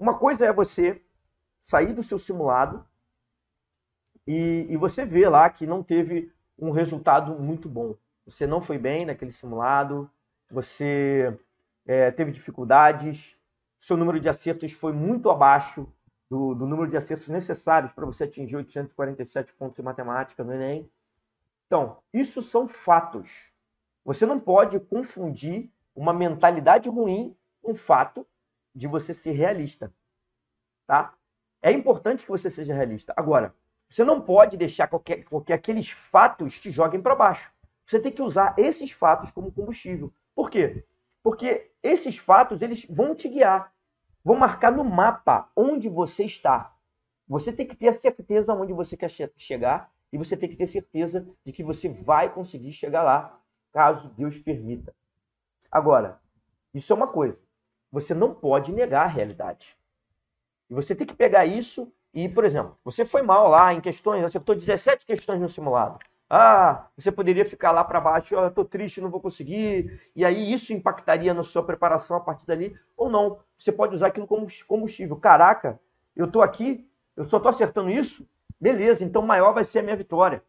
uma coisa é você sair do seu simulado e, e você vê lá que não teve um resultado muito bom. Você não foi bem naquele simulado, você é, teve dificuldades, seu número de acertos foi muito abaixo do, do número de acertos necessários para você atingir 847 pontos em matemática no Enem. Então, isso são fatos. Você não pode confundir uma mentalidade ruim com o fato de você ser realista. Tá? É importante que você seja realista. Agora, você não pode deixar qualquer, que aqueles fatos te joguem para baixo. Você tem que usar esses fatos como combustível. Por quê? Porque esses fatos eles vão te guiar, vão marcar no mapa onde você está. Você tem que ter a certeza onde você quer che chegar e você tem que ter certeza de que você vai conseguir chegar lá, caso Deus permita. Agora, isso é uma coisa. Você não pode negar a realidade. E você tem que pegar isso e, por exemplo, você foi mal lá em questões, acertou 17 questões no simulado. Ah, você poderia ficar lá para baixo, oh, eu estou triste, não vou conseguir. E aí isso impactaria na sua preparação a partir dali, ou não. Você pode usar aquilo como combustível. Caraca, eu estou aqui, eu só estou acertando isso? Beleza, então maior vai ser a minha vitória.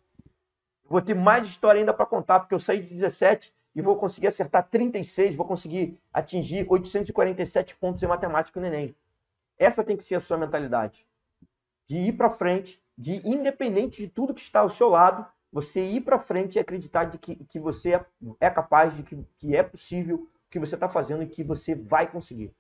vou ter mais história ainda para contar, porque eu saí de 17 e vou conseguir acertar 36, vou conseguir atingir 847 pontos em matemática no Enem. Essa tem que ser a sua mentalidade. De ir para frente, de independente de tudo que está ao seu lado, você ir para frente e acreditar de que, que você é, é capaz, de que, que é possível que você está fazendo e que você vai conseguir.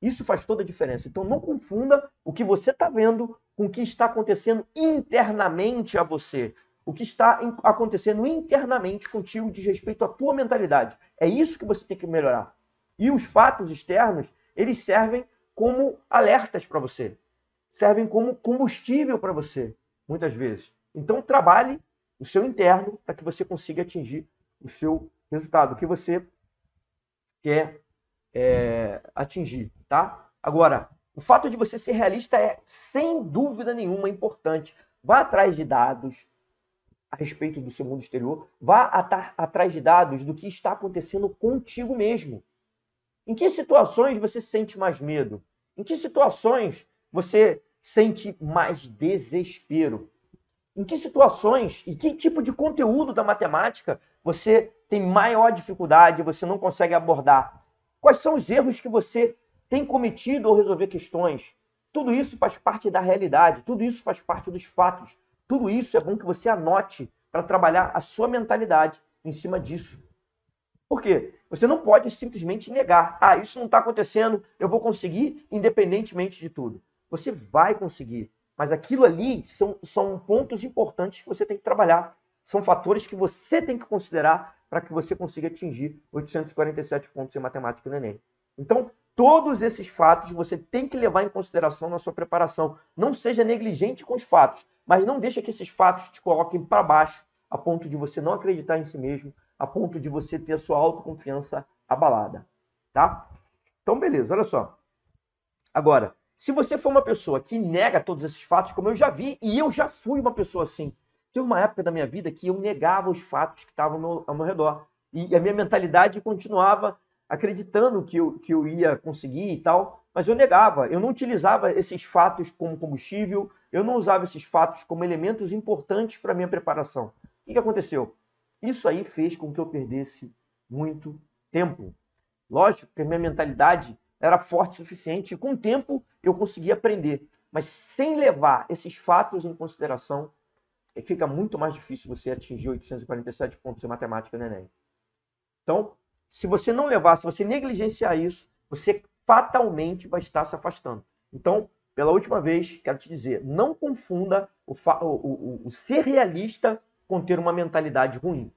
Isso faz toda a diferença. Então não confunda o que você está vendo com o que está acontecendo internamente a você. O que está acontecendo internamente contigo diz respeito à tua mentalidade. É isso que você tem que melhorar. E os fatos externos, eles servem como alertas para você, servem como combustível para você, muitas vezes. Então, trabalhe o seu interno para que você consiga atingir o seu resultado, o que você quer é, atingir, tá? Agora, o fato de você ser realista é, sem dúvida nenhuma, importante. Vá atrás de dados a respeito do seu mundo exterior, vá atrás de dados do que está acontecendo contigo mesmo. Em que situações você sente mais medo? Em que situações você sente mais desespero? Em que situações e que tipo de conteúdo da matemática você tem maior dificuldade, você não consegue abordar? Quais são os erros que você tem cometido ao resolver questões? Tudo isso faz parte da realidade, tudo isso faz parte dos fatos. Tudo isso é bom que você anote para trabalhar a sua mentalidade em cima disso. Por quê? Você não pode simplesmente negar. Ah, isso não está acontecendo, eu vou conseguir independentemente de tudo. Você vai conseguir. Mas aquilo ali são, são pontos importantes que você tem que trabalhar. São fatores que você tem que considerar para que você consiga atingir 847 pontos em matemática no Enem. Então, todos esses fatos você tem que levar em consideração na sua preparação. Não seja negligente com os fatos, mas não deixe que esses fatos te coloquem para baixo a ponto de você não acreditar em si mesmo, a ponto de você ter a sua autoconfiança abalada, tá? Então, beleza, olha só. Agora, se você for uma pessoa que nega todos esses fatos, como eu já vi, e eu já fui uma pessoa assim, teve uma época da minha vida que eu negava os fatos que estavam ao meu, ao meu redor. E a minha mentalidade continuava acreditando que eu, que eu ia conseguir e tal, mas eu negava, eu não utilizava esses fatos como combustível, eu não usava esses fatos como elementos importantes para minha preparação. O que, aconteceu? Isso aí fez com que eu perdesse muito tempo. Lógico que a minha mentalidade era forte o suficiente e com o tempo eu conseguia aprender. Mas sem levar esses fatos em consideração, fica muito mais difícil você atingir 847 pontos em matemática no Enem. Então, se você não levar, se você negligenciar isso, você fatalmente vai estar se afastando. Então, pela última vez, quero te dizer, não confunda o, o, o, o ser realista com ter uma mentalidade ruim.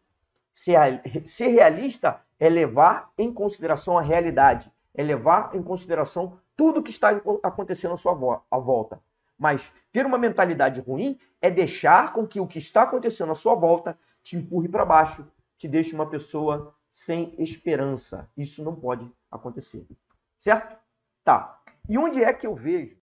Ser, ser realista é levar em consideração a realidade, é levar em consideração tudo que está acontecendo à sua volta. Mas ter uma mentalidade ruim é deixar com que o que está acontecendo à sua volta te empurre para baixo, te deixe uma pessoa sem esperança. Isso não pode acontecer. Certo? Tá. E onde é que eu vejo